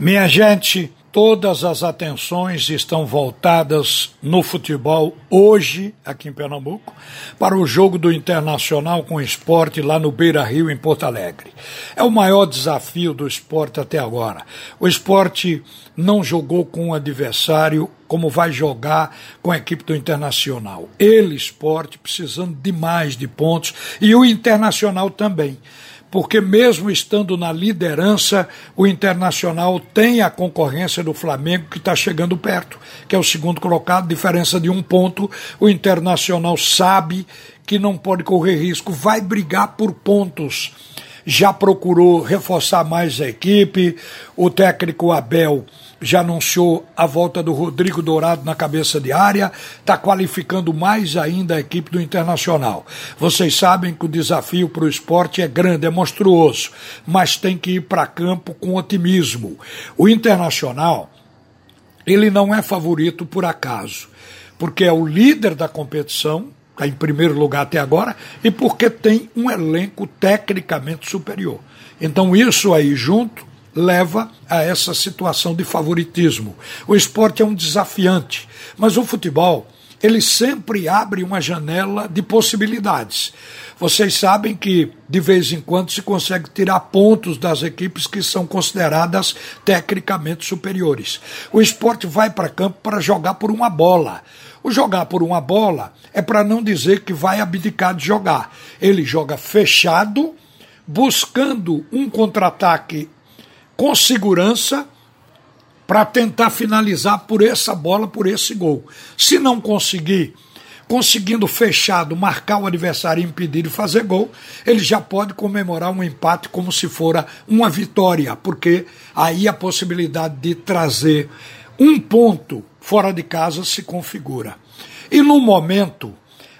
Minha gente, todas as atenções estão voltadas no futebol hoje, aqui em Pernambuco, para o jogo do Internacional com o esporte lá no Beira Rio, em Porto Alegre. É o maior desafio do esporte até agora. O esporte não jogou com um adversário como vai jogar com a equipe do Internacional. Ele, esporte, precisando demais de pontos, e o Internacional também porque mesmo estando na liderança, o Internacional tem a concorrência do Flamengo que está chegando perto, que é o segundo colocado, diferença de um ponto. O Internacional sabe que não pode correr risco, vai brigar por pontos. Já procurou reforçar mais a equipe, o técnico Abel já anunciou a volta do Rodrigo Dourado na cabeça de área, está qualificando mais ainda a equipe do Internacional. Vocês sabem que o desafio para o esporte é grande, é monstruoso, mas tem que ir para campo com otimismo. O Internacional, ele não é favorito por acaso, porque é o líder da competição, está em primeiro lugar até agora, e porque tem um elenco tecnicamente superior. Então, isso aí junto leva a essa situação de favoritismo. O esporte é um desafiante, mas o futebol ele sempre abre uma janela de possibilidades. Vocês sabem que de vez em quando se consegue tirar pontos das equipes que são consideradas tecnicamente superiores. O esporte vai para campo para jogar por uma bola. O jogar por uma bola é para não dizer que vai abdicar de jogar. Ele joga fechado, buscando um contra-ataque com segurança para tentar finalizar por essa bola, por esse gol. Se não conseguir, conseguindo fechado marcar o adversário e impedir de fazer gol, ele já pode comemorar um empate como se fora uma vitória, porque aí a possibilidade de trazer um ponto fora de casa se configura. E no momento,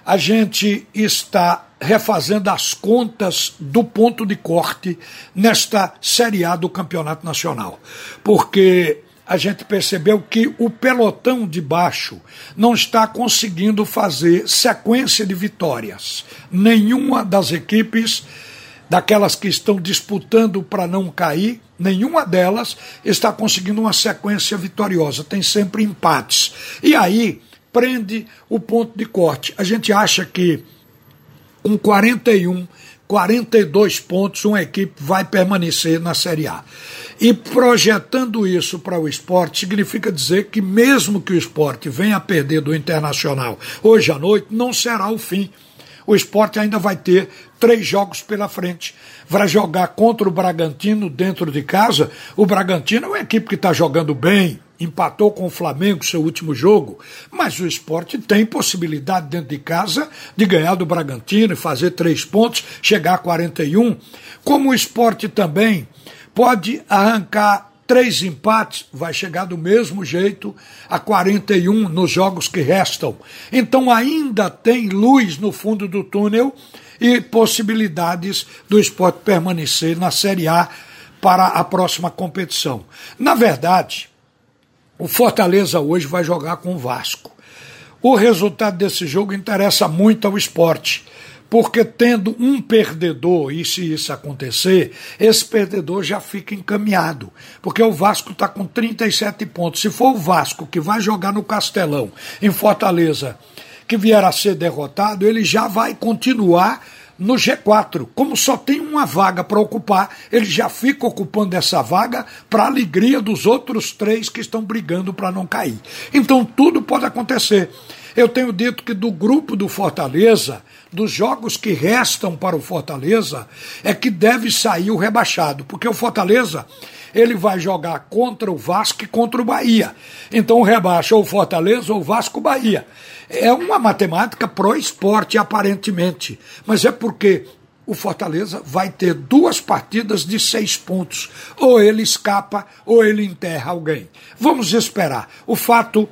a gente está refazendo as contas do ponto de corte nesta Série A do Campeonato Nacional. Porque a gente percebeu que o pelotão de baixo não está conseguindo fazer sequência de vitórias. Nenhuma das equipes, daquelas que estão disputando para não cair, nenhuma delas está conseguindo uma sequência vitoriosa. Tem sempre empates. E aí prende o ponto de corte. A gente acha que com 41, 42 pontos, uma equipe vai permanecer na Série A. E projetando isso para o esporte, significa dizer que, mesmo que o esporte venha a perder do Internacional hoje à noite, não será o fim. O esporte ainda vai ter três jogos pela frente. Vai jogar contra o Bragantino dentro de casa. O Bragantino é uma equipe que está jogando bem, empatou com o Flamengo seu último jogo, mas o esporte tem possibilidade dentro de casa de ganhar do Bragantino e fazer três pontos, chegar a 41. Como o esporte também pode arrancar três empates, vai chegar do mesmo jeito a 41 nos jogos que restam. Então ainda tem luz no fundo do túnel e possibilidades do esporte permanecer na Série A para a próxima competição. Na verdade, o Fortaleza hoje vai jogar com o Vasco. O resultado desse jogo interessa muito ao esporte, porque tendo um perdedor, e se isso acontecer, esse perdedor já fica encaminhado, porque o Vasco está com 37 pontos. Se for o Vasco que vai jogar no Castelão, em Fortaleza, que vier a ser derrotado, ele já vai continuar no G4. Como só tem uma vaga para ocupar, ele já fica ocupando essa vaga para alegria dos outros três que estão brigando para não cair. Então tudo pode acontecer. Eu tenho dito que do grupo do Fortaleza, dos jogos que restam para o Fortaleza, é que deve sair o rebaixado, porque o Fortaleza ele vai jogar contra o Vasco e contra o Bahia. Então rebaixa ou Fortaleza ou Vasco Bahia. É uma matemática pró-esporte, aparentemente, mas é porque o Fortaleza vai ter duas partidas de seis pontos. Ou ele escapa, ou ele enterra alguém. Vamos esperar. O fato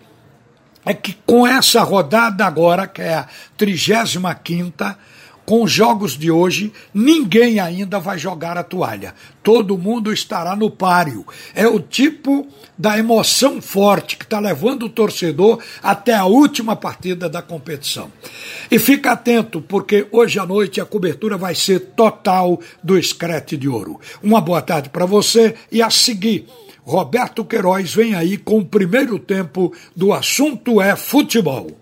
é que com essa rodada agora, que é a 35 quinta com os jogos de hoje, ninguém ainda vai jogar a toalha. Todo mundo estará no páreo. É o tipo da emoção forte que está levando o torcedor até a última partida da competição. E fica atento, porque hoje à noite a cobertura vai ser total do Escrete de Ouro. Uma boa tarde para você e a seguir Roberto Queiroz vem aí com o primeiro tempo do assunto é futebol.